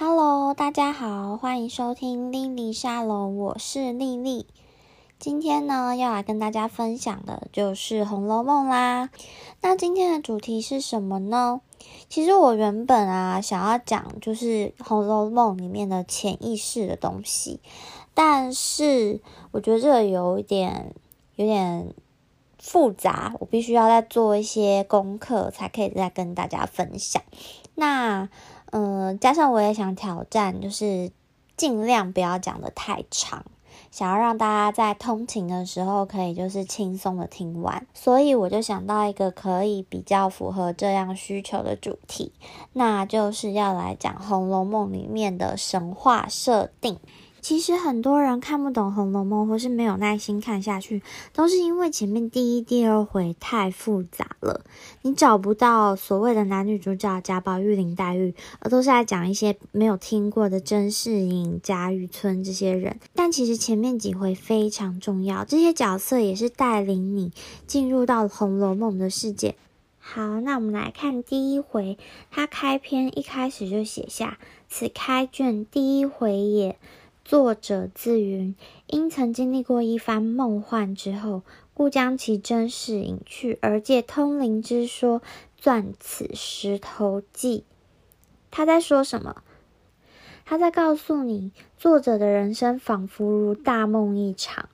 Hello，大家好，欢迎收听莉莉沙龙，我是莉莉。今天呢，要来跟大家分享的就是《红楼梦》啦。那今天的主题是什么呢？其实我原本啊，想要讲就是《红楼梦》里面的潜意识的东西，但是我觉得这个有一点有点复杂，我必须要再做一些功课，才可以再跟大家分享。那嗯、加上我也想挑战，就是尽量不要讲的太长，想要让大家在通勤的时候可以就是轻松的听完，所以我就想到一个可以比较符合这样需求的主题，那就是要来讲《红楼梦》里面的神话设定。其实很多人看不懂《红楼梦》，或是没有耐心看下去，都是因为前面第一、第二回太复杂了，你找不到所谓的男女主角贾宝玉、林黛玉，而都是在讲一些没有听过的甄士隐、贾雨村这些人。但其实前面几回非常重要，这些角色也是带领你进入到《红楼梦》的世界。好，那我们来看第一回，他开篇一开始就写下：“此开卷第一回也。”作者自云：因曾经历过一番梦幻之后，故将其真事隐去，而借通灵之说，撰此石头记。他在说什么？他在告诉你，作者的人生仿佛如大梦一场。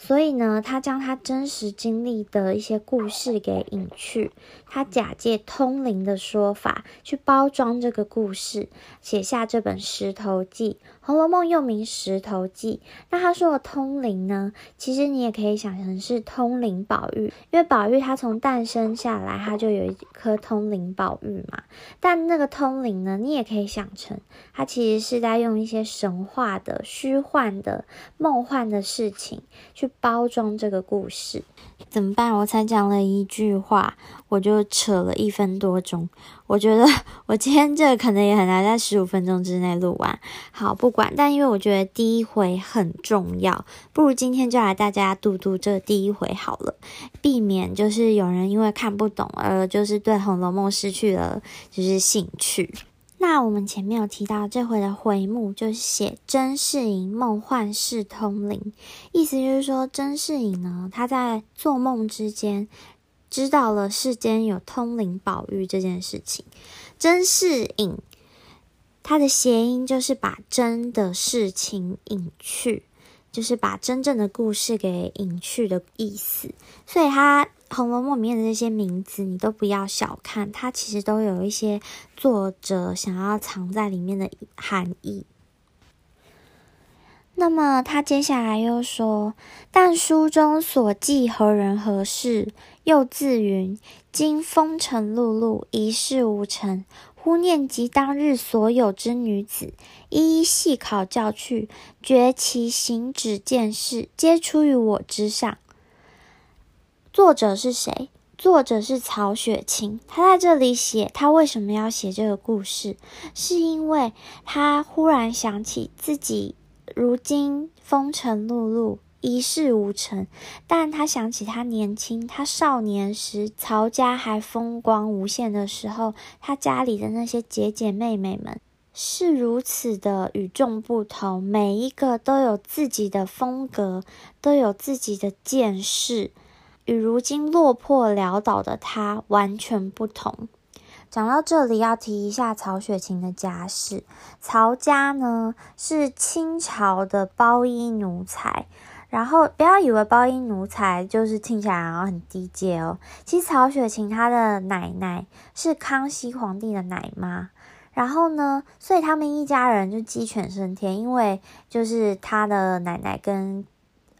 所以呢，他将他真实经历的一些故事给隐去，他假借通灵的说法去包装这个故事，写下这本《石头记》。《红楼梦》又名《石头记》。那他说的通灵呢，其实你也可以想成是通灵宝玉，因为宝玉他从诞生下来，他就有一颗通灵宝玉嘛。但那个通灵呢，你也可以想成，他其实是在用一些神话的、虚幻的、梦幻的事情去。包装这个故事怎么办？我才讲了一句话，我就扯了一分多钟。我觉得我今天这可能也很难在十五分钟之内录完。好，不管，但因为我觉得第一回很重要，不如今天就来大家读读这第一回好了，避免就是有人因为看不懂而就是对《红楼梦》失去了就是兴趣。那我们前面有提到，这回的回目就是写甄士隐梦幻识通灵，意思就是说甄士隐呢，他在做梦之间知道了世间有通灵宝玉这件事情。甄士隐，它的谐音就是把真的事情隐去。就是把真正的故事给隐去的意思，所以他《红楼梦》里面的这些名字，你都不要小看，它其实都有一些作者想要藏在里面的含义。那么他接下来又说：“但书中所记何人何事，又自云：今风尘碌碌，一事无成。”忽念及当日所有之女子，一一细考教去，觉其行止见识，皆出于我之上。作者是谁？作者是曹雪芹。他在这里写，他为什么要写这个故事？是因为他忽然想起自己如今风尘碌碌。一事无成，但他想起他年轻，他少年时曹家还风光无限的时候，他家里的那些姐姐妹妹们是如此的与众不同，每一个都有自己的风格，都有自己的见识，与如今落魄潦倒的他完全不同。讲到这里，要提一下曹雪芹的家世，曹家呢是清朝的包衣奴才。然后不要以为包衣奴才就是听起来然后很低阶哦。其实曹雪芹他的奶奶是康熙皇帝的奶妈，然后呢，所以他们一家人就鸡犬升天，因为就是他的奶奶跟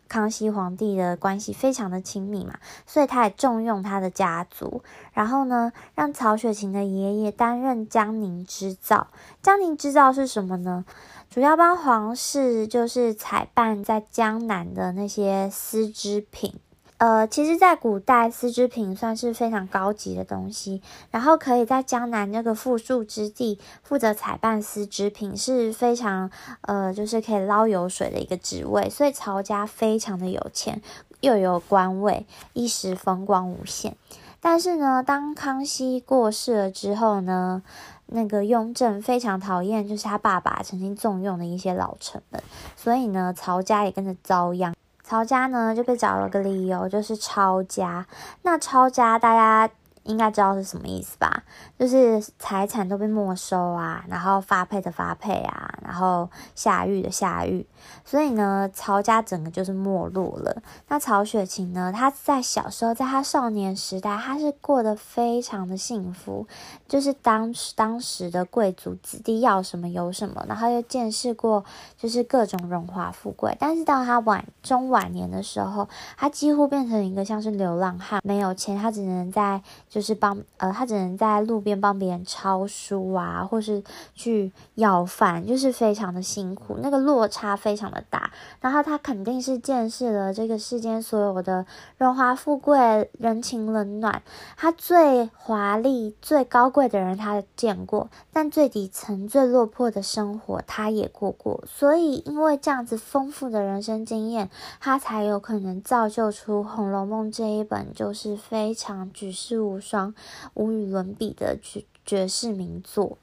康熙皇帝的关系非常的亲密嘛，所以他也重用他的家族，然后呢，让曹雪芹的爷爷担任江宁织造。江宁织造是什么呢？主要帮皇室就是采办在江南的那些丝织品，呃，其实，在古代丝织品算是非常高级的东西，然后可以在江南那个富庶之地负责采办丝织品是非常，呃，就是可以捞油水的一个职位，所以曹家非常的有钱，又有官位，一时风光无限。但是呢，当康熙过世了之后呢，那个雍正非常讨厌，就是他爸爸曾经重用的一些老臣们，所以呢，曹家也跟着遭殃。曹家呢就被找了个理由，就是抄家。那抄家大家应该知道是什么意思吧？就是财产都被没收啊，然后发配的发配啊，然后下狱的下狱。所以呢，曹家整个就是没落了。那曹雪芹呢，他在小时候，在他少年时代，他是过得非常的幸福，就是当时当时的贵族子弟要什么有什么，然后又见识过就是各种荣华富贵。但是到他晚中晚年的时候，他几乎变成一个像是流浪汉，没有钱，他只能在就是帮呃，他只能在路边帮别人抄书啊，或是去要饭，就是非常的辛苦，那个落差非常的。大，然后他肯定是见识了这个世间所有的荣华富贵、人情冷暖。他最华丽、最高贵的人他见过，但最底层、最落魄的生活他也过过。所以，因为这样子丰富的人生经验，他才有可能造就出《红楼梦》这一本就是非常举世无双、无与伦比的绝绝世名作。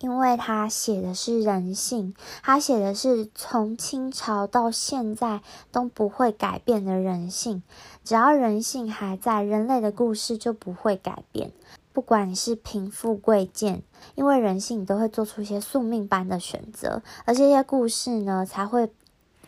因为他写的是人性，他写的是从清朝到现在都不会改变的人性。只要人性还在，人类的故事就不会改变。不管你是贫富贵贱，因为人性，都会做出一些宿命般的选择，而这些故事呢，才会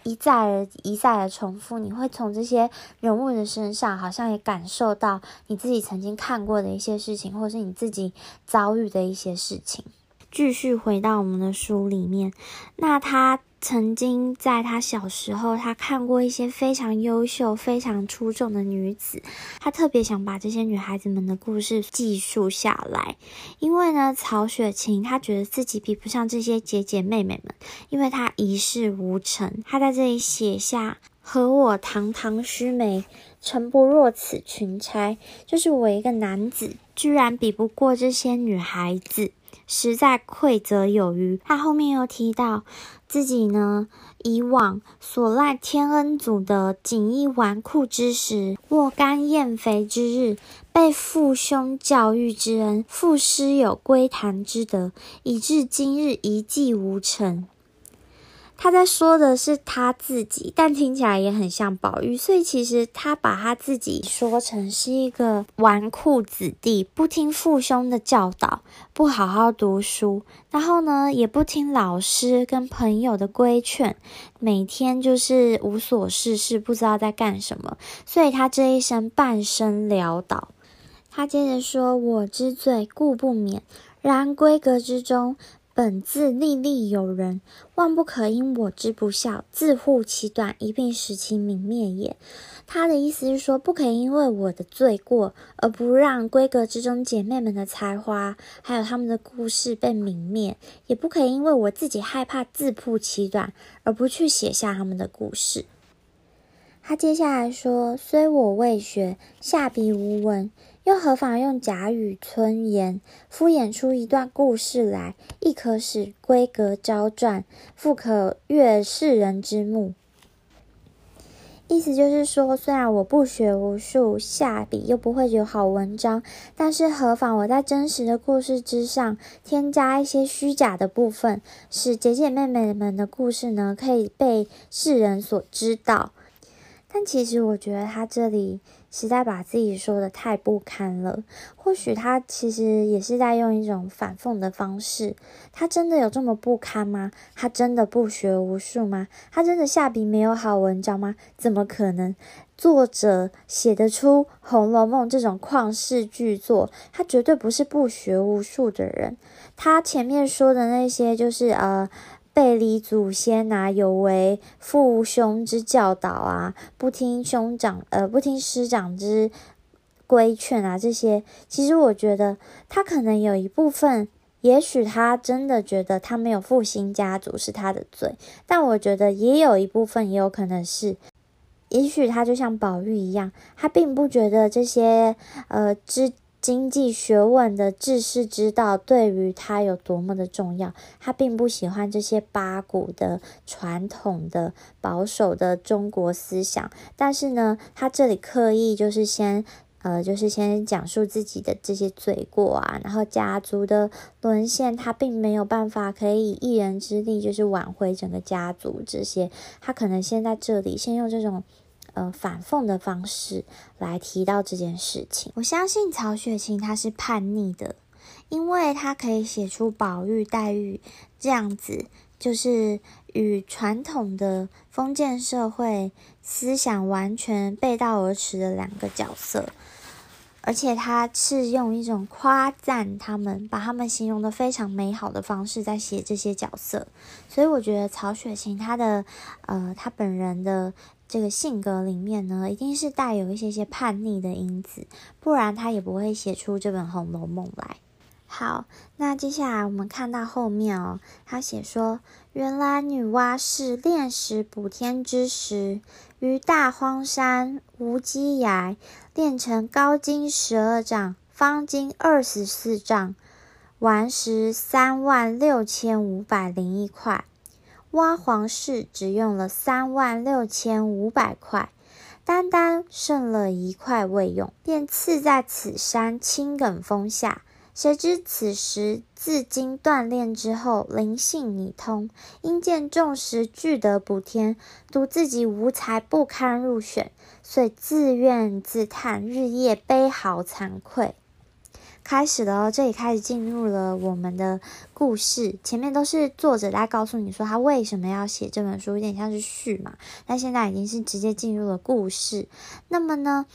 一再而一再的重复。你会从这些人物的身上，好像也感受到你自己曾经看过的一些事情，或是你自己遭遇的一些事情。继续回到我们的书里面，那他曾经在他小时候，他看过一些非常优秀、非常出众的女子，他特别想把这些女孩子们的故事记述下来，因为呢，曹雪芹他觉得自己比不上这些姐姐妹妹们，因为他一事无成。他在这里写下：“和我堂堂须眉，诚不若此群钗。”就是我一个男子，居然比不过这些女孩子。实在愧责有余。他后面又提到自己呢，以往所赖天恩祖的锦衣纨绔之时，卧干宴肥之日，被父兄教育之恩，父师有归谈之德，以至今日一计无成。他在说的是他自己，但听起来也很像宝玉，所以其实他把他自己说成是一个纨绔子弟，不听父兄的教导，不好好读书，然后呢，也不听老师跟朋友的规劝，每天就是无所事事，不知道在干什么，所以他这一生半生潦倒。他接着说：“我之罪，故不免，然闺阁之中。”本自历历有人，万不可因我之不孝，自护其短，一并使其泯灭也。他的意思是说，不可以因为我的罪过，而不让闺阁之中姐妹们的才华，还有他们的故事被泯灭；也不可以因为我自己害怕自曝其短，而不去写下他们的故事。他接下来说：“虽我未学，下笔无文。”又何妨用假语村言，敷衍出一段故事来，亦可使闺阁昭传，复可悦世人之目。意思就是说，虽然我不学无术，下笔又不会有好文章，但是何妨我在真实的故事之上添加一些虚假的部分，使姐姐妹妹们的故事呢，可以被世人所知道。但其实我觉得他这里实在把自己说得太不堪了。或许他其实也是在用一种反讽的方式。他真的有这么不堪吗？他真的不学无术吗？他真的下笔没有好文章吗？怎么可能？作者写得出《红楼梦》这种旷世巨作，他绝对不是不学无术的人。他前面说的那些，就是呃。背离祖先啊，有违父兄之教导啊，不听兄长呃，不听师长之规劝啊，这些其实我觉得他可能有一部分，也许他真的觉得他没有复兴家族是他的罪，但我觉得也有一部分也有可能是，也许他就像宝玉一样，他并不觉得这些呃知。经济学问的治世之道对于他有多么的重要？他并不喜欢这些八股的传统的保守的中国思想，但是呢，他这里刻意就是先呃，就是先讲述自己的这些罪过啊，然后家族的沦陷，他并没有办法可以一人之力就是挽回整个家族这些，他可能先在这里先用这种呃反讽的方式来提到这件事情。我相信曹雪芹他是叛逆的，因为他可以写出宝玉、黛玉这样子，就是与传统的封建社会思想完全背道而驰的两个角色。而且他是用一种夸赞他们，把他们形容得非常美好的方式在写这些角色，所以我觉得曹雪芹他的呃他本人的这个性格里面呢，一定是带有一些些叛逆的因子，不然他也不会写出这本《红楼梦》来。好，那接下来我们看到后面哦，他写说，原来女娲是炼石补天之时，于大荒山无稽崖炼成高经十二丈，方经二十四丈，顽石三万六千五百零一块。挖皇氏只用了三万六千五百块，单单剩了一块未用，便赐在此山青埂峰下。谁知此时自经锻炼之后，灵性已通，因见众石俱得补天，独自己无才，不堪入选，遂自怨自叹，日夜悲嚎惭愧。开始了哦，这里开始进入了我们的故事。前面都是作者在告诉你说他为什么要写这本书，有点像是序嘛。但现在已经是直接进入了故事。那么呢？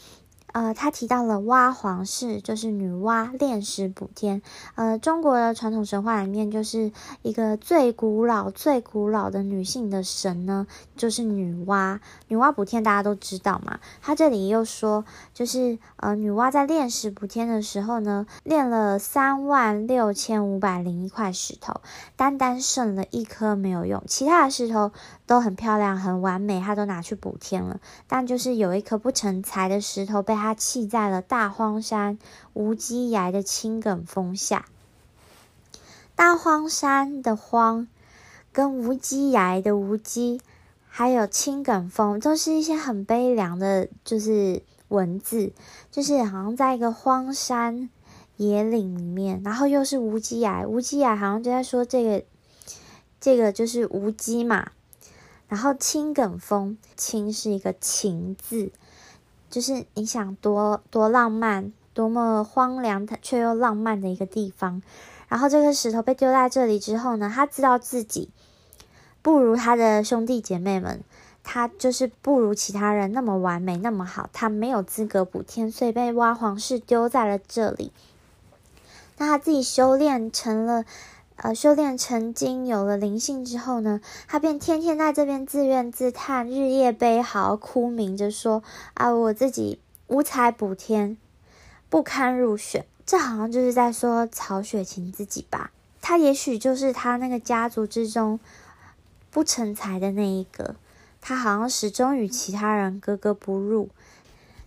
呃，他提到了娲皇氏，就是女娲炼石补天。呃，中国的传统神话里面，就是一个最古老、最古老的女性的神呢，就是女娲。女娲补天大家都知道嘛。他这里又说，就是呃，女娲在炼石补天的时候呢，炼了三万六千五百零一块石头，单单剩了一颗没有用，其他的石头都很漂亮、很完美，他都拿去补天了，但就是有一颗不成材的石头被他。他弃在了大荒山无稽崖的青埂峰下。大荒山的荒，跟无稽崖的无稽，还有青埂峰，都是一些很悲凉的，就是文字，就是好像在一个荒山野岭里面，然后又是无稽崖，无稽崖好像就在说这个，这个就是无稽嘛。然后青埂峰，青是一个情字。就是你想多多浪漫，多么荒凉却又浪漫的一个地方。然后这个石头被丢在这里之后呢，他知道自己不如他的兄弟姐妹们，他就是不如其他人那么完美那么好，他没有资格补天，所以被挖皇室丢在了这里。那他自己修炼成了。呃，修炼成精，有了灵性之后呢，他便天天在这边自怨自叹，日夜悲嚎，哭鸣着说：“啊，我自己无才补天，不堪入选。”这好像就是在说曹雪芹自己吧？他也许就是他那个家族之中不成才的那一个，他好像始终与其他人格格不入。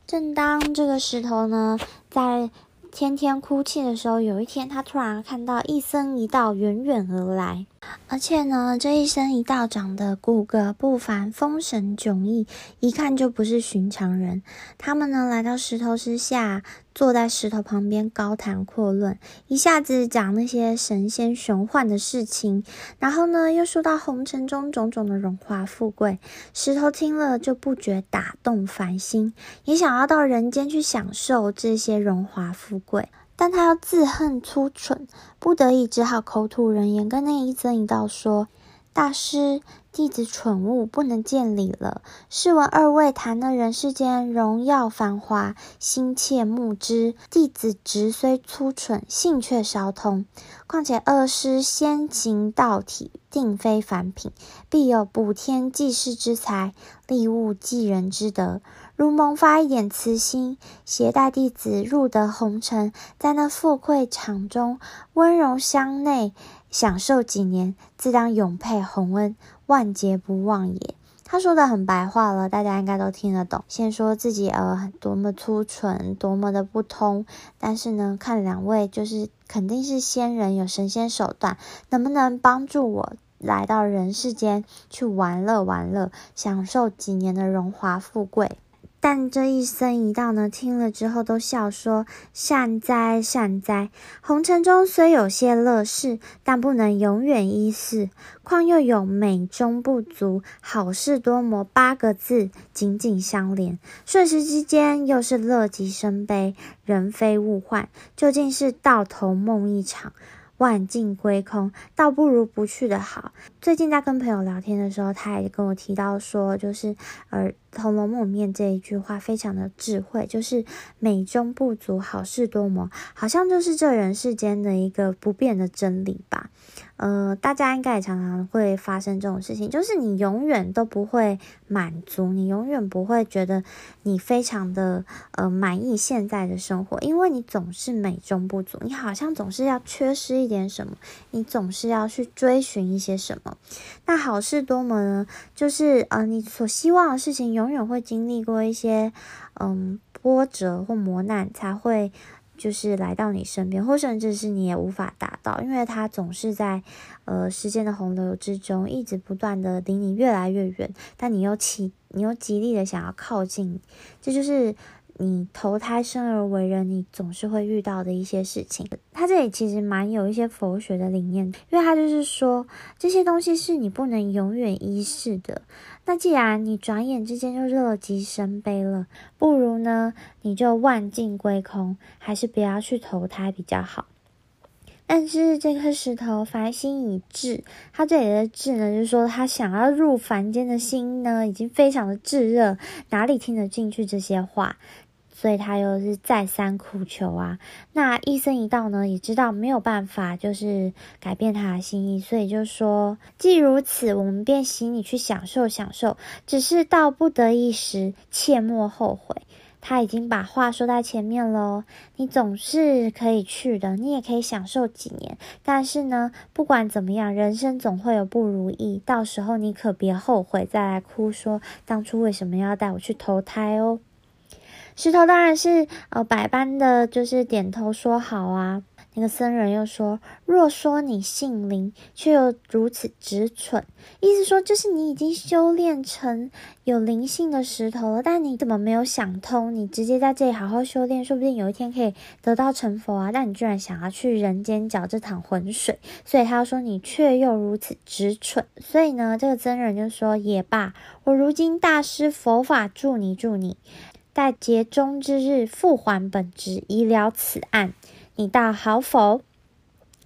正当这个石头呢，在。天天哭泣的时候，有一天他突然看到一僧一道远远而来，而且呢，这一僧一道长得骨骼不凡，风神迥异，一看就不是寻常人。他们呢，来到石头之下，坐在石头旁边高谈阔论，一下子讲那些神仙玄幻的事情，然后呢，又说到红尘中种种的荣华富贵。石头听了就不觉打动凡心，也想要到人间去享受这些荣华富贵，但他又自恨粗蠢，不得已只好口吐人言，跟那一僧一道说：“大师。”弟子蠢物，不能见礼了。试闻二位谈了人世间荣耀繁华，心切慕之。弟子直虽粗蠢，性却稍通。况且二师先行道体，定非凡品，必有补天济世之才，利物济人之德。如萌发一点慈心，携带弟子入得红尘，在那富贵场中温柔乡内享受几年，自当永佩洪恩。万劫不忘也。他说的很白话了，大家应该都听得懂。先说自己呃多么粗蠢，多么的不通，但是呢，看两位就是肯定是仙人，有神仙手段，能不能帮助我来到人世间去玩乐玩乐，享受几年的荣华富贵？但这一僧一道呢，听了之后都笑说：“善哉善哉，红尘中虽有些乐事，但不能永远依恃。况又有美中不足，好事多磨八个字紧紧相连，瞬时之间又是乐极生悲，人非物换，究竟是到头梦一场。”万境归空，倒不如不去的好。最近在跟朋友聊天的时候，他也跟我提到说，就是呃，《红楼梦》里面这一句话非常的智慧，就是美中不足，好事多磨，好像就是这人世间的一个不变的真理吧。呃，大家应该也常常会发生这种事情，就是你永远都不会满足，你永远不会觉得你非常的呃满意现在的生活，因为你总是美中不足，你好像总是要缺失一点什么，你总是要去追寻一些什么。那好事多磨呢？就是呃，你所希望的事情永远会经历过一些嗯波折或磨难才会。就是来到你身边，或甚至是你也无法达到，因为它总是在呃时间的洪流之中，一直不断的离你越来越远，但你又起，你又极力的想要靠近，这就是。你投胎生而为人，你总是会遇到的一些事情。他这里其实蛮有一些佛学的理念，因为他就是说这些东西是你不能永远依恃的。那既然你转眼之间就乐极生悲了，不如呢你就万境归空，还是不要去投胎比较好。但是这颗石头凡心已至，他这里的滞呢，就是说他想要入凡间的心呢，已经非常的炙热，哪里听得进去这些话？所以他又是再三苦求啊，那一生一道呢，也知道没有办法，就是改变他的心意，所以就说：既如此，我们便携你去享受享受，只是到不得已时，切莫后悔。他已经把话说在前面喽，你总是可以去的，你也可以享受几年。但是呢，不管怎么样，人生总会有不如意，到时候你可别后悔，再来哭说当初为什么要带我去投胎哦。石头当然是呃百般的就是点头说好啊。那个僧人又说：“若说你性灵，却又如此直蠢，意思说就是你已经修炼成有灵性的石头了，但你怎么没有想通？你直接在这里好好修炼，说不定有一天可以得到成佛啊！但你居然想要去人间搅这趟浑水，所以他说你却又如此直蠢。所以呢，这个僧人就说：也罢，我如今大施佛法助你助你。”在节终之日，复还本职，以了此案，你道好否？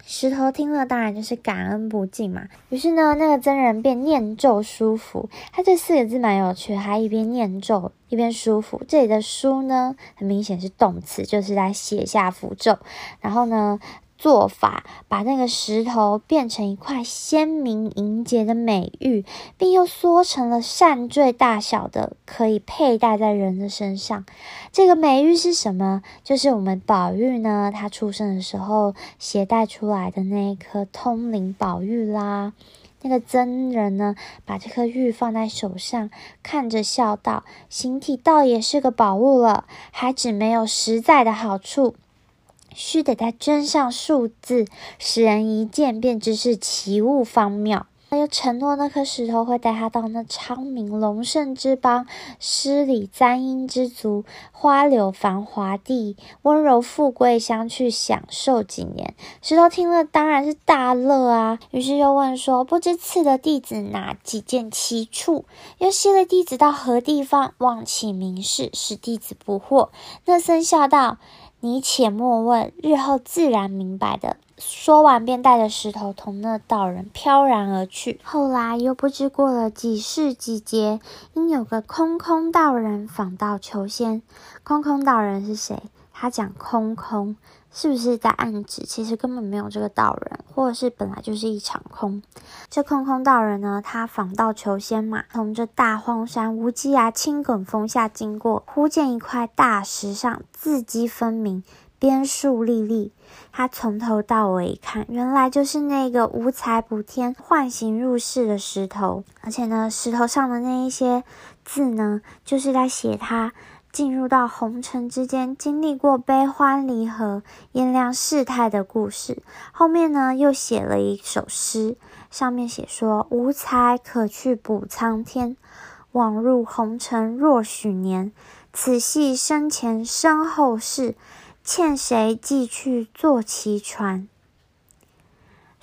石头听了，当然就是感恩不尽嘛。于是呢，那个真人便念咒舒服。他这四个字蛮有趣，还一边念咒一边舒服。这里的书呢，很明显是动词，就是来写下符咒。然后呢，做法把那个石头变成一块鲜明莹洁的美玉，并又缩成了扇坠大小的，可以佩戴在人的身上。这个美玉是什么？就是我们宝玉呢，他出生的时候携带出来的那一颗通灵宝玉啦。那个僧人呢，把这颗玉放在手上，看着笑道：“形体倒也是个宝物了，还只没有实在的好处。”须得他镌上数字，使人一见便知是奇物方妙。他又承诺那颗石头会带他到那昌明隆盛之邦，诗礼簪缨之族，花柳繁华地，温柔富贵乡去享受几年。石头听了当然是大乐啊，于是又问说：“不知赐的弟子哪几件奇处？又携了弟子到何地方？望启明示，使弟子不惑。”那僧笑道。你且莫问，日后自然明白的。说完，便带着石头同那道人飘然而去。后来又不知过了几世几劫，因有个空空道人访道求仙。空空道人是谁？他讲空空。是不是在暗指，其实根本没有这个道人，或者是本来就是一场空？这空空道人呢，他访道求仙嘛，从这大荒山无稽崖青埂峰下经过，忽见一块大石上字迹分明，边树立立。他从头到尾一看，原来就是那个无才补天幻形入世的石头，而且呢，石头上的那一些字呢，就是在写他。进入到红尘之间，经历过悲欢离合、炎凉世态的故事。后面呢，又写了一首诗，上面写说：“无才可去补苍天，枉入红尘若许年。此系生前身后事，欠谁寄去坐其船？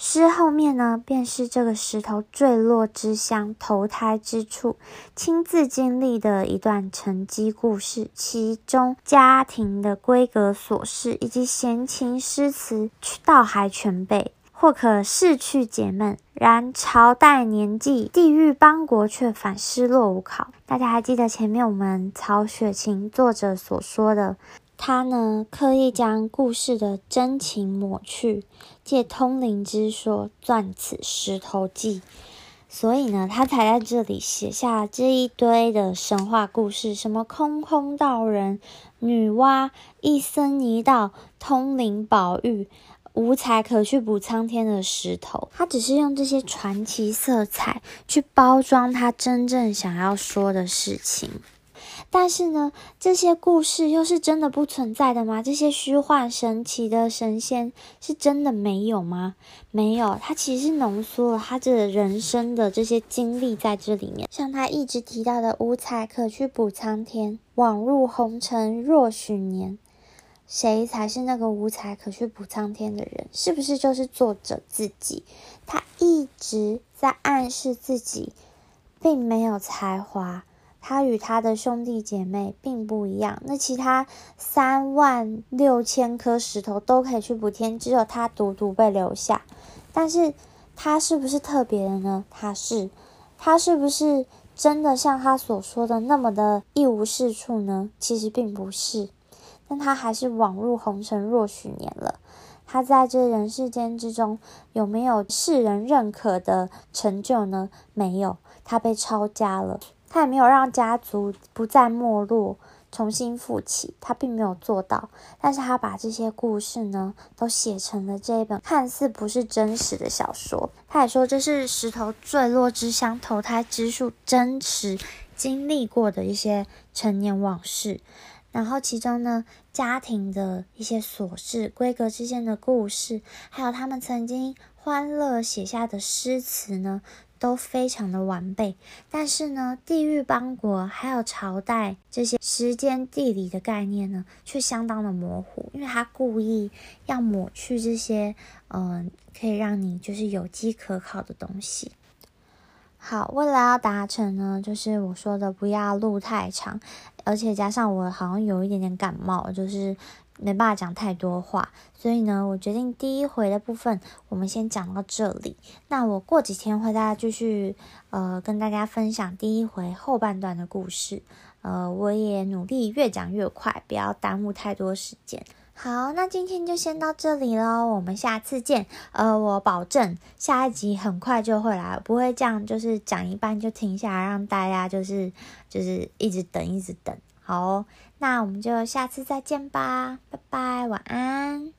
诗后面呢，便是这个石头坠落之乡、投胎之处，亲自经历的一段沉积故事，其中家庭的规格琐事以及闲情诗词，倒还全备，或可逝去解闷。然朝代年纪、地域邦国，却反失落无考。大家还记得前面我们曹雪芹作者所说的？他呢，刻意将故事的真情抹去，借通灵之说撰此《石头记》，所以呢，他才在这里写下这一堆的神话故事，什么空空道人、女娲、一僧一道、通灵宝玉、无才可去补苍天的石头。他只是用这些传奇色彩去包装他真正想要说的事情。但是呢，这些故事又是真的不存在的吗？这些虚幻神奇的神仙是真的没有吗？没有，他其实是浓缩了他这人生的这些经历在这里面。像他一直提到的“无才可去补苍天，枉入红尘若许年”，谁才是那个无才可去补苍天的人？是不是就是作者自己？他一直在暗示自己并没有才华。他与他的兄弟姐妹并不一样，那其他三万六千颗石头都可以去补天，只有他独独被留下。但是他是不是特别的呢？他是，他是不是真的像他所说的那么的一无是处呢？其实并不是，但他还是枉入红尘若许年了。他在这人世间之中有没有世人认可的成就呢？没有，他被抄家了。他也没有让家族不再没落，重新复起，他并没有做到。但是他把这些故事呢，都写成了这一本看似不是真实的小说。他也说这是石头坠落之乡、投胎之术真实经历过的一些陈年往事。然后其中呢，家庭的一些琐事、闺阁之间的故事，还有他们曾经欢乐写下的诗词呢。都非常的完备，但是呢，地域邦国还有朝代这些时间地理的概念呢，却相当的模糊，因为他故意要抹去这些，嗯、可以让你就是有机可考的东西。好，为了要达成呢，就是我说的不要录太长，而且加上我好像有一点点感冒，就是。没办法讲太多话，所以呢，我决定第一回的部分我们先讲到这里。那我过几天会再继续呃跟大家分享第一回后半段的故事。呃，我也努力越讲越快，不要耽误太多时间。好，那今天就先到这里喽，我们下次见。呃，我保证下一集很快就会来，不会这样就是讲一半就停下来，让大家就是就是一直等一直等。好哦。那我们就下次再见吧，拜拜，晚安。